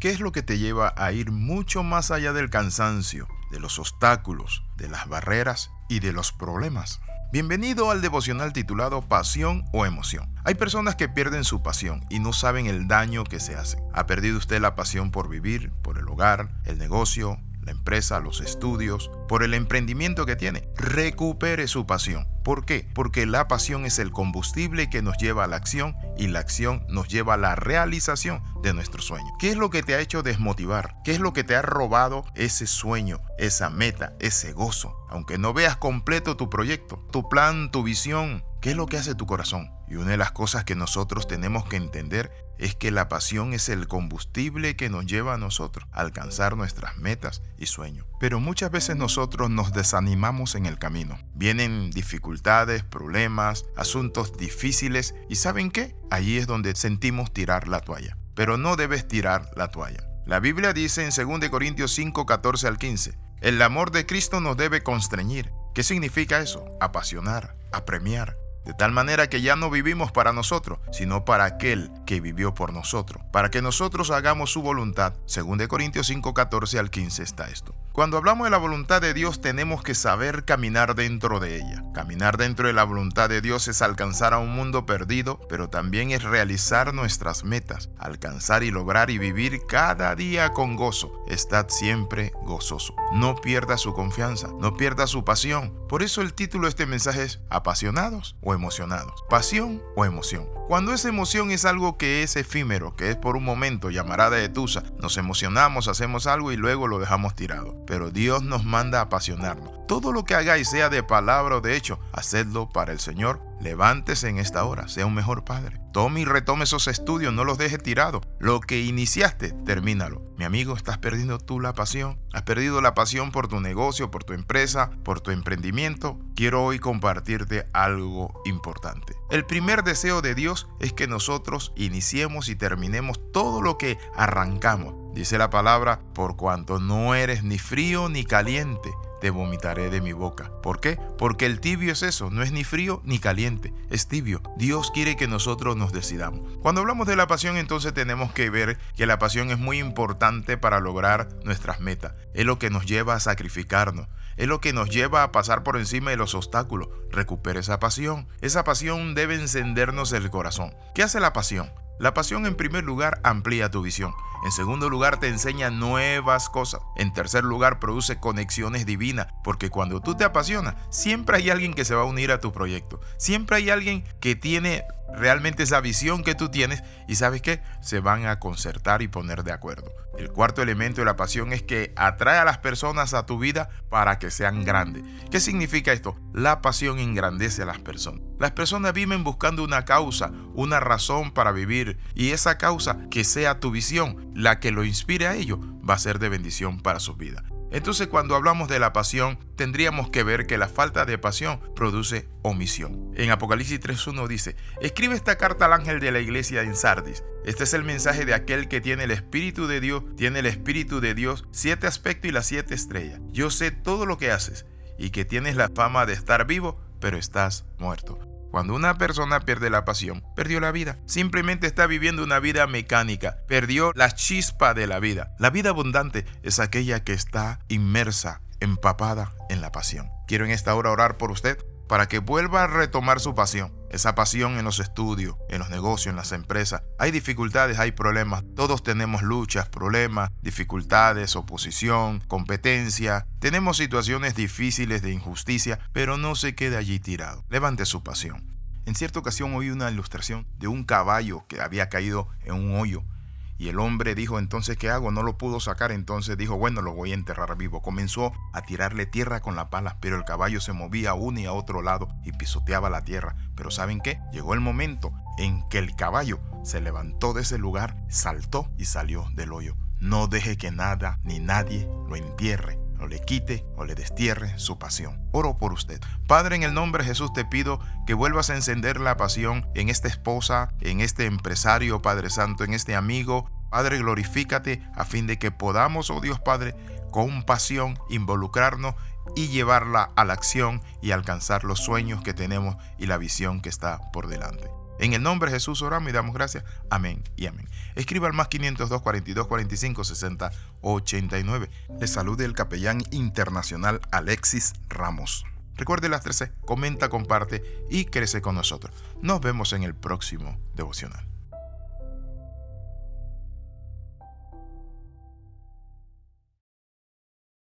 ¿Qué es lo que te lleva a ir mucho más allá del cansancio, de los obstáculos, de las barreras y de los problemas? Bienvenido al devocional titulado Pasión o Emoción. Hay personas que pierden su pasión y no saben el daño que se hacen. ¿Ha perdido usted la pasión por vivir, por el hogar, el negocio, la empresa, los estudios, por el emprendimiento que tiene. Recupere su pasión. ¿Por qué? Porque la pasión es el combustible que nos lleva a la acción y la acción nos lleva a la realización de nuestro sueño. ¿Qué es lo que te ha hecho desmotivar? ¿Qué es lo que te ha robado ese sueño, esa meta, ese gozo? Aunque no veas completo tu proyecto, tu plan, tu visión, ¿qué es lo que hace tu corazón? Y una de las cosas que nosotros tenemos que entender es que la pasión es el combustible que nos lleva a nosotros a alcanzar nuestras metas y sueños. Pero muchas veces nosotros nos desanimamos en el camino. Vienen dificultades, problemas, asuntos difíciles y ¿saben qué? Allí es donde sentimos tirar la toalla. Pero no debes tirar la toalla. La Biblia dice en 2 Corintios 5, 14 al 15, el amor de Cristo nos debe constreñir. ¿Qué significa eso? Apasionar, apremiar de tal manera que ya no vivimos para nosotros, sino para aquel que vivió por nosotros, para que nosotros hagamos su voluntad. Según Corintios 5, 14 al 15 está esto. Cuando hablamos de la voluntad de Dios tenemos que saber caminar dentro de ella. Caminar dentro de la voluntad de Dios es alcanzar a un mundo perdido, pero también es realizar nuestras metas, alcanzar y lograr y vivir cada día con gozo. Estad siempre gozoso. No pierda su confianza, no pierda su pasión. Por eso el título de este mensaje es Apasionados o emocionados. Pasión o emoción. Cuando esa emoción es algo que es efímero, que es por un momento, llamarada de tusa, nos emocionamos, hacemos algo y luego lo dejamos tirado. Pero Dios nos manda a apasionarnos. Todo lo que hagáis, sea de palabra o de hecho, hacedlo para el Señor Levántese en esta hora, sea un mejor padre. Tome y retome esos estudios, no los deje tirados. Lo que iniciaste, termínalo. Mi amigo, ¿estás perdiendo tú la pasión? ¿Has perdido la pasión por tu negocio, por tu empresa, por tu emprendimiento? Quiero hoy compartirte algo importante. El primer deseo de Dios es que nosotros iniciemos y terminemos todo lo que arrancamos. Dice la palabra, por cuanto no eres ni frío ni caliente te vomitaré de mi boca. ¿Por qué? Porque el tibio es eso, no es ni frío ni caliente, es tibio. Dios quiere que nosotros nos decidamos. Cuando hablamos de la pasión, entonces tenemos que ver que la pasión es muy importante para lograr nuestras metas. Es lo que nos lleva a sacrificarnos. Es lo que nos lleva a pasar por encima de los obstáculos. Recupera esa pasión. Esa pasión debe encendernos el corazón. ¿Qué hace la pasión? La pasión en primer lugar amplía tu visión. En segundo lugar te enseña nuevas cosas. En tercer lugar produce conexiones divinas. Porque cuando tú te apasionas, siempre hay alguien que se va a unir a tu proyecto. Siempre hay alguien que tiene realmente esa visión que tú tienes y sabes que se van a concertar y poner de acuerdo. El cuarto elemento de la pasión es que atrae a las personas a tu vida para que sean grandes. ¿Qué significa esto? La pasión engrandece a las personas. Las personas viven buscando una causa, una razón para vivir y esa causa que sea tu visión, la que lo inspire a ello, va a ser de bendición para su vida. Entonces cuando hablamos de la pasión, tendríamos que ver que la falta de pasión produce omisión. En Apocalipsis 3.1 dice, escribe esta carta al ángel de la iglesia en Sardis. Este es el mensaje de aquel que tiene el Espíritu de Dios, tiene el Espíritu de Dios, siete aspectos y las siete estrellas. Yo sé todo lo que haces y que tienes la fama de estar vivo, pero estás muerto. Cuando una persona pierde la pasión, perdió la vida. Simplemente está viviendo una vida mecánica. Perdió la chispa de la vida. La vida abundante es aquella que está inmersa, empapada en la pasión. Quiero en esta hora orar por usted para que vuelva a retomar su pasión. Esa pasión en los estudios, en los negocios, en las empresas. Hay dificultades, hay problemas. Todos tenemos luchas, problemas, dificultades, oposición, competencia. Tenemos situaciones difíciles de injusticia, pero no se quede allí tirado. Levante su pasión. En cierta ocasión oí una ilustración de un caballo que había caído en un hoyo y el hombre dijo, entonces, ¿qué hago? No lo pudo sacar, entonces dijo, bueno, lo voy a enterrar vivo. Comenzó a tirarle tierra con la pala, pero el caballo se movía a uno y a otro lado y pisoteaba la tierra. Pero ¿saben qué? Llegó el momento en que el caballo se levantó de ese lugar, saltó y salió del hoyo. No deje que nada ni nadie lo entierre o le quite o le destierre su pasión. Oro por usted. Padre, en el nombre de Jesús te pido que vuelvas a encender la pasión en esta esposa, en este empresario, Padre Santo, en este amigo. Padre, glorifícate a fin de que podamos, oh Dios Padre, con pasión involucrarnos y llevarla a la acción y alcanzar los sueños que tenemos y la visión que está por delante. En el nombre de Jesús oramos y damos gracias. Amén y amén. Escriba al más 502 42 45 60 89. Le salude el capellán internacional Alexis Ramos. Recuerde las 13, comenta, comparte y crece con nosotros. Nos vemos en el próximo devocional.